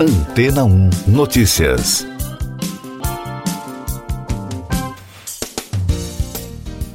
Antena 1 Notícias.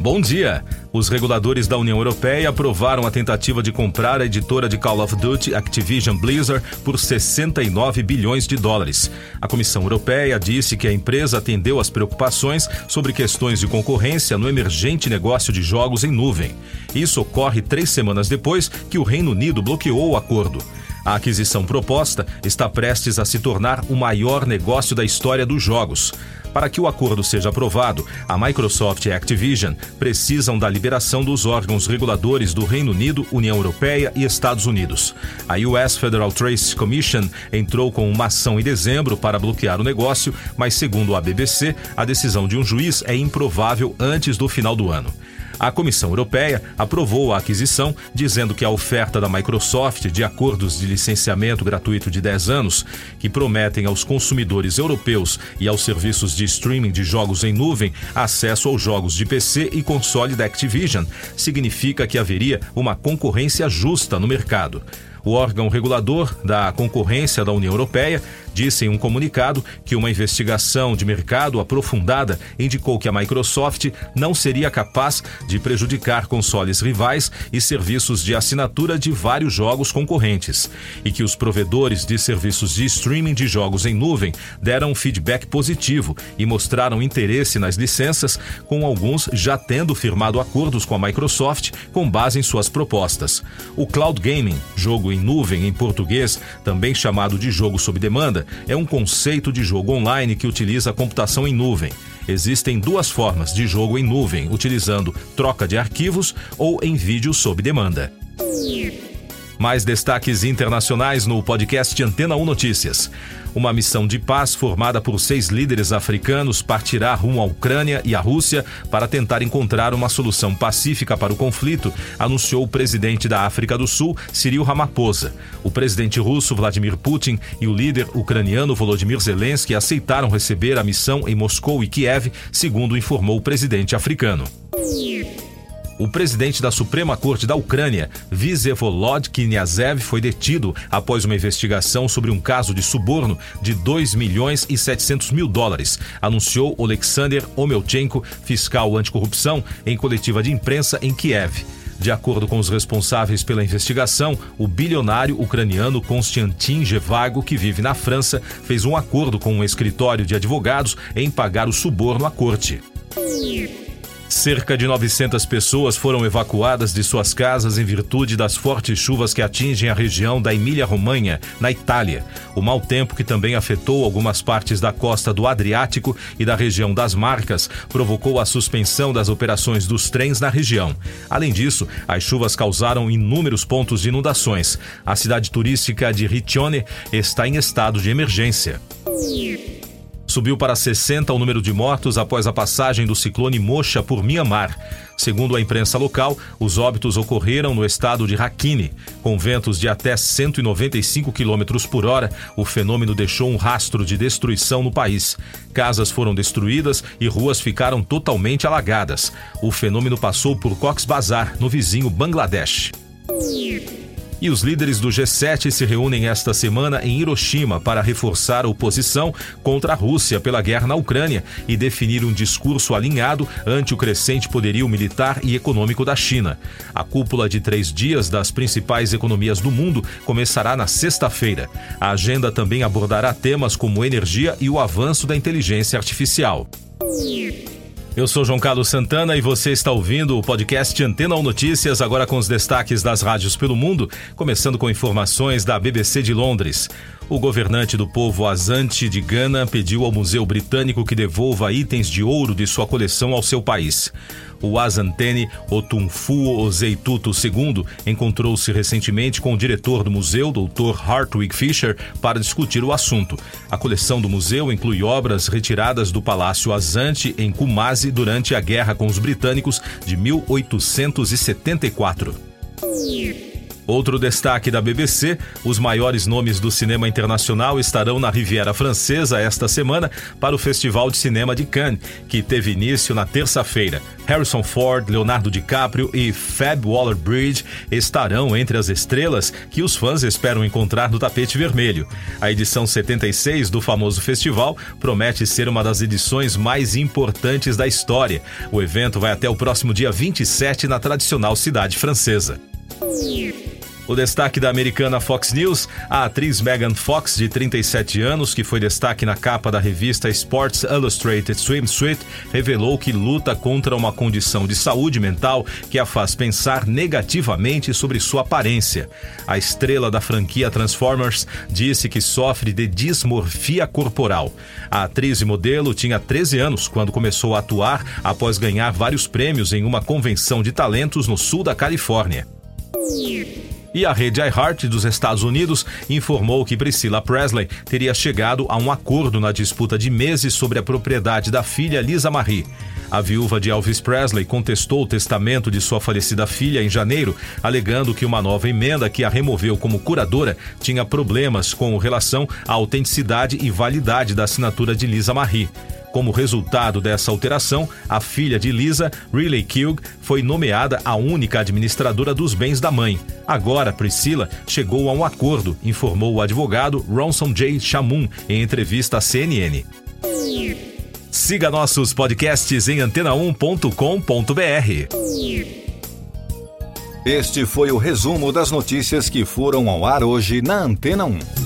Bom dia. Os reguladores da União Europeia aprovaram a tentativa de comprar a editora de Call of Duty Activision Blizzard por 69 bilhões de dólares. A Comissão Europeia disse que a empresa atendeu às preocupações sobre questões de concorrência no emergente negócio de jogos em nuvem. Isso ocorre três semanas depois que o Reino Unido bloqueou o acordo. A aquisição proposta está prestes a se tornar o maior negócio da história dos jogos. Para que o acordo seja aprovado, a Microsoft e a Activision precisam da liberação dos órgãos reguladores do Reino Unido, União Europeia e Estados Unidos. A US Federal Trade Commission entrou com uma ação em dezembro para bloquear o negócio, mas, segundo a BBC, a decisão de um juiz é improvável antes do final do ano. A Comissão Europeia aprovou a aquisição, dizendo que a oferta da Microsoft de acordos de licenciamento gratuito de 10 anos, que prometem aos consumidores europeus e aos serviços de streaming de jogos em nuvem acesso aos jogos de PC e console da Activision, significa que haveria uma concorrência justa no mercado. O órgão regulador da concorrência da União Europeia disse em um comunicado que uma investigação de mercado aprofundada indicou que a Microsoft não seria capaz de prejudicar consoles rivais e serviços de assinatura de vários jogos concorrentes, e que os provedores de serviços de streaming de jogos em nuvem deram um feedback positivo e mostraram interesse nas licenças, com alguns já tendo firmado acordos com a Microsoft com base em suas propostas. O Cloud Gaming, jogo em nuvem em português, também chamado de jogo sob demanda, é um conceito de jogo online que utiliza a computação em nuvem. Existem duas formas de jogo em nuvem, utilizando troca de arquivos ou em vídeo sob demanda. Mais destaques internacionais no podcast Antena 1 Notícias. Uma missão de paz formada por seis líderes africanos partirá rumo à Ucrânia e à Rússia para tentar encontrar uma solução pacífica para o conflito, anunciou o presidente da África do Sul, Cyril Ramaphosa. O presidente russo Vladimir Putin e o líder ucraniano Volodymyr Zelensky aceitaram receber a missão em Moscou e Kiev, segundo informou o presidente africano. O presidente da Suprema Corte da Ucrânia, Vsevolod Knyazev, foi detido após uma investigação sobre um caso de suborno de 2 milhões e 700 mil dólares, anunciou Alexander Omelchenko, fiscal anticorrupção, em coletiva de imprensa em Kiev. De acordo com os responsáveis pela investigação, o bilionário ucraniano Konstantin Gevago, que vive na França, fez um acordo com um escritório de advogados em pagar o suborno à corte. Cerca de 900 pessoas foram evacuadas de suas casas em virtude das fortes chuvas que atingem a região da Emília-Romanha, na Itália. O mau tempo, que também afetou algumas partes da costa do Adriático e da região das Marcas, provocou a suspensão das operações dos trens na região. Além disso, as chuvas causaram inúmeros pontos de inundações. A cidade turística de Riccione está em estado de emergência. Subiu para 60 o número de mortos após a passagem do ciclone Mocha por Mianmar. Segundo a imprensa local, os óbitos ocorreram no estado de Rakhine. Com ventos de até 195 km por hora, o fenômeno deixou um rastro de destruição no país. Casas foram destruídas e ruas ficaram totalmente alagadas. O fenômeno passou por Cox's Bazar, no vizinho Bangladesh. E os líderes do G7 se reúnem esta semana em Hiroshima para reforçar a oposição contra a Rússia pela guerra na Ucrânia e definir um discurso alinhado ante o crescente poderio militar e econômico da China. A cúpula de três dias das principais economias do mundo começará na sexta-feira. A agenda também abordará temas como energia e o avanço da inteligência artificial. Eu sou João Carlos Santana e você está ouvindo o podcast Antena 1 Notícias, agora com os destaques das rádios pelo mundo, começando com informações da BBC de Londres. O governante do povo Azante de Gana pediu ao Museu Britânico que devolva itens de ouro de sua coleção ao seu país. O Azantene Otunfuo Ozeituto II encontrou-se recentemente com o diretor do museu, Dr. Hartwig Fischer, para discutir o assunto. A coleção do museu inclui obras retiradas do Palácio Azante em Kumasi durante a guerra com os britânicos de 1874. Outro destaque da BBC: os maiores nomes do cinema internacional estarão na Riviera Francesa esta semana para o Festival de Cinema de Cannes, que teve início na terça-feira. Harrison Ford, Leonardo DiCaprio e Fab Waller-Bridge estarão entre as estrelas que os fãs esperam encontrar no tapete vermelho. A edição 76 do famoso festival promete ser uma das edições mais importantes da história. O evento vai até o próximo dia 27 na tradicional cidade francesa. O destaque da americana Fox News, a atriz Megan Fox, de 37 anos, que foi destaque na capa da revista Sports Illustrated Swimsuit, revelou que luta contra uma condição de saúde mental que a faz pensar negativamente sobre sua aparência. A estrela da franquia Transformers disse que sofre de dismorfia corporal. A atriz e modelo tinha 13 anos quando começou a atuar após ganhar vários prêmios em uma convenção de talentos no sul da Califórnia. E a rede iHeart dos Estados Unidos informou que Priscilla Presley teria chegado a um acordo na disputa de meses sobre a propriedade da filha Lisa Marie. A viúva de Elvis Presley contestou o testamento de sua falecida filha em janeiro, alegando que uma nova emenda que a removeu como curadora tinha problemas com relação à autenticidade e validade da assinatura de Lisa Marie. Como resultado dessa alteração, a filha de Lisa, Riley Kilg, foi nomeada a única administradora dos bens da mãe. Agora, Priscila chegou a um acordo, informou o advogado Ronson J. Chamun em entrevista à CNN. Siga nossos podcasts em antena1.com.br. Este foi o resumo das notícias que foram ao ar hoje na Antena 1.